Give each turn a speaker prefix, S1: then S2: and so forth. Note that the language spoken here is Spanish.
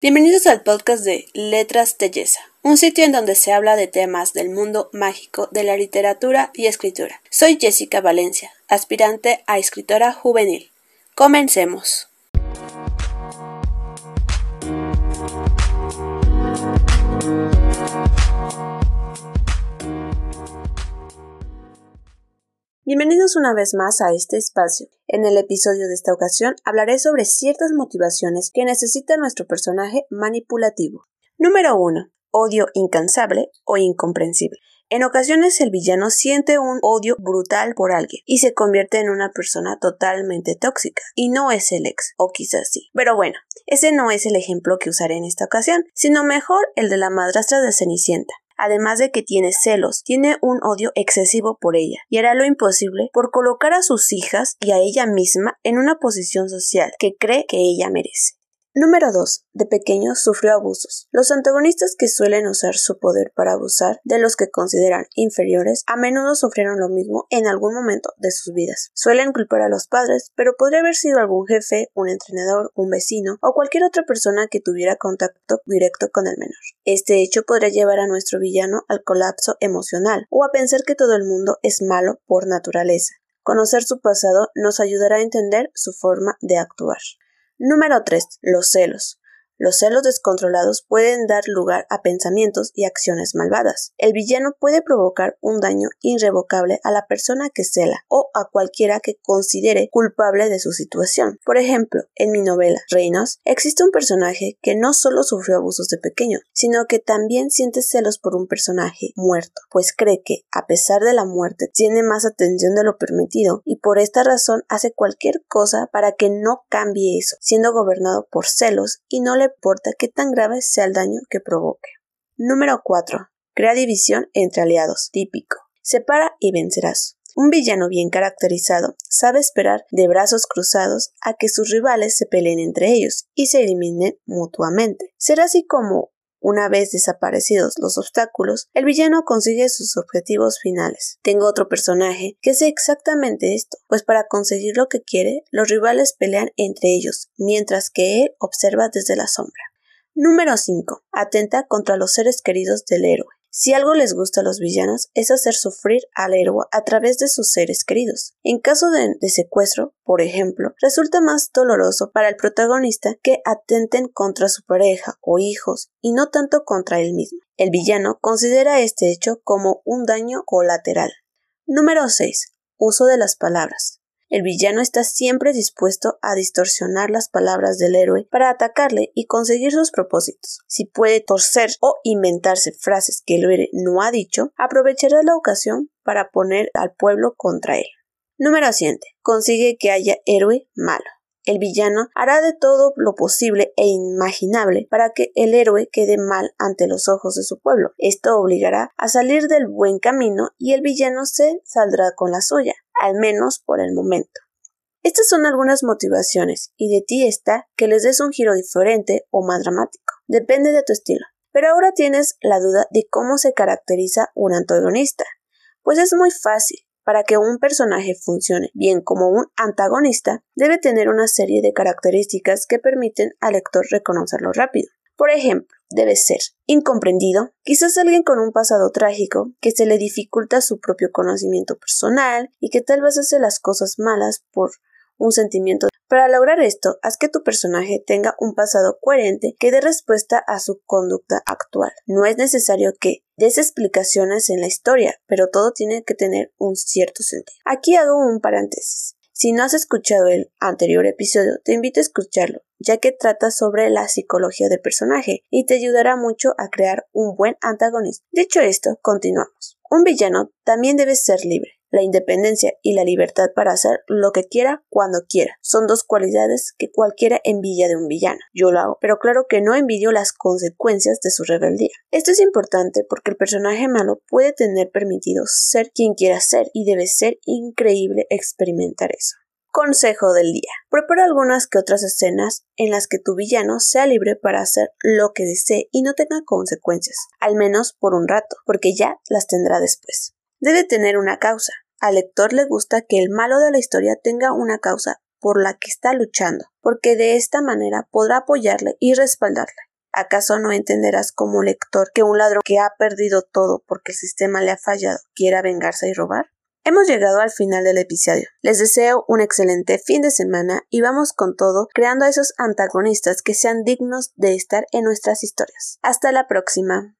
S1: Bienvenidos al podcast de Letras Telleza, un sitio en donde se habla de temas del mundo mágico de la literatura y escritura. Soy Jessica Valencia, aspirante a escritora juvenil. Comencemos. Bienvenidos una vez más a este espacio. En el episodio de esta ocasión hablaré sobre ciertas motivaciones que necesita nuestro personaje manipulativo. Número 1. Odio incansable o incomprensible. En ocasiones el villano siente un odio brutal por alguien y se convierte en una persona totalmente tóxica. Y no es el ex, o quizás sí. Pero bueno, ese no es el ejemplo que usaré en esta ocasión, sino mejor el de la madrastra de Cenicienta además de que tiene celos, tiene un odio excesivo por ella y hará lo imposible por colocar a sus hijas y a ella misma en una posición social que cree que ella merece. Número 2. De pequeño sufrió abusos. Los antagonistas que suelen usar su poder para abusar de los que consideran inferiores a menudo sufrieron lo mismo en algún momento de sus vidas. Suelen culpar a los padres, pero podría haber sido algún jefe, un entrenador, un vecino o cualquier otra persona que tuviera contacto directo con el menor. Este hecho podría llevar a nuestro villano al colapso emocional o a pensar que todo el mundo es malo por naturaleza. Conocer su pasado nos ayudará a entender su forma de actuar. Número 3. Los celos. Los celos descontrolados pueden dar lugar a pensamientos y acciones malvadas. El villano puede provocar un daño irrevocable a la persona que cela o a cualquiera que considere culpable de su situación. Por ejemplo, en mi novela Reinos existe un personaje que no solo sufrió abusos de pequeño, sino que también siente celos por un personaje muerto, pues cree que, a pesar de la muerte, tiene más atención de lo permitido y por esta razón hace cualquier cosa para que no cambie eso, siendo gobernado por celos y no le importa qué tan grave sea el daño que provoque. Número 4. Crea división entre aliados. Típico. Separa y vencerás. Un villano bien caracterizado sabe esperar de brazos cruzados a que sus rivales se peleen entre ellos y se eliminen mutuamente. Será así como una vez desaparecidos los obstáculos, el villano consigue sus objetivos finales. Tengo otro personaje que hace exactamente esto, pues para conseguir lo que quiere, los rivales pelean entre ellos, mientras que él observa desde la sombra. Número 5. Atenta contra los seres queridos del héroe. Si algo les gusta a los villanos es hacer sufrir al héroe a través de sus seres queridos. En caso de, secuestro, por ejemplo, resulta más doloroso para el protagonista que atenten contra su pareja o hijos y no tanto contra él mismo. El villano considera este hecho como un daño colateral. Número 6. Uso de las palabras. El villano está siempre dispuesto a distorsionar las palabras del héroe para atacarle y conseguir sus propósitos. Si puede torcer o inventarse frases que el héroe no ha dicho, aprovechará la ocasión para poner al pueblo contra él. Número 7. Consigue que haya héroe malo. El villano hará de todo lo posible e imaginable para que el héroe quede mal ante los ojos de su pueblo. Esto obligará a salir del buen camino y el villano se saldrá con la suya al menos por el momento. Estas son algunas motivaciones y de ti está que les des un giro diferente o más dramático. Depende de tu estilo. Pero ahora tienes la duda de cómo se caracteriza un antagonista. Pues es muy fácil. Para que un personaje funcione bien como un antagonista, debe tener una serie de características que permiten al lector reconocerlo rápido. Por ejemplo, debe ser incomprendido, quizás alguien con un pasado trágico que se le dificulta su propio conocimiento personal y que tal vez hace las cosas malas por un sentimiento. Para lograr esto, haz que tu personaje tenga un pasado coherente que dé respuesta a su conducta actual. No es necesario que des explicaciones en la historia, pero todo tiene que tener un cierto sentido. Aquí hago un paréntesis. Si no has escuchado el anterior episodio, te invito a escucharlo, ya que trata sobre la psicología del personaje y te ayudará mucho a crear un buen antagonista. Dicho esto, continuamos. Un villano también debe ser libre. La independencia y la libertad para hacer lo que quiera cuando quiera son dos cualidades que cualquiera envidia de un villano. Yo lo hago, pero claro que no envidio las consecuencias de su rebeldía. Esto es importante porque el personaje malo puede tener permitido ser quien quiera ser y debe ser increíble experimentar eso. Consejo del día. Prepara algunas que otras escenas en las que tu villano sea libre para hacer lo que desee y no tenga consecuencias, al menos por un rato, porque ya las tendrá después debe tener una causa. Al lector le gusta que el malo de la historia tenga una causa por la que está luchando, porque de esta manera podrá apoyarle y respaldarle. ¿Acaso no entenderás como lector que un ladrón que ha perdido todo porque el sistema le ha fallado quiera vengarse y robar? Hemos llegado al final del episodio. Les deseo un excelente fin de semana y vamos con todo creando a esos antagonistas que sean dignos de estar en nuestras historias. Hasta la próxima.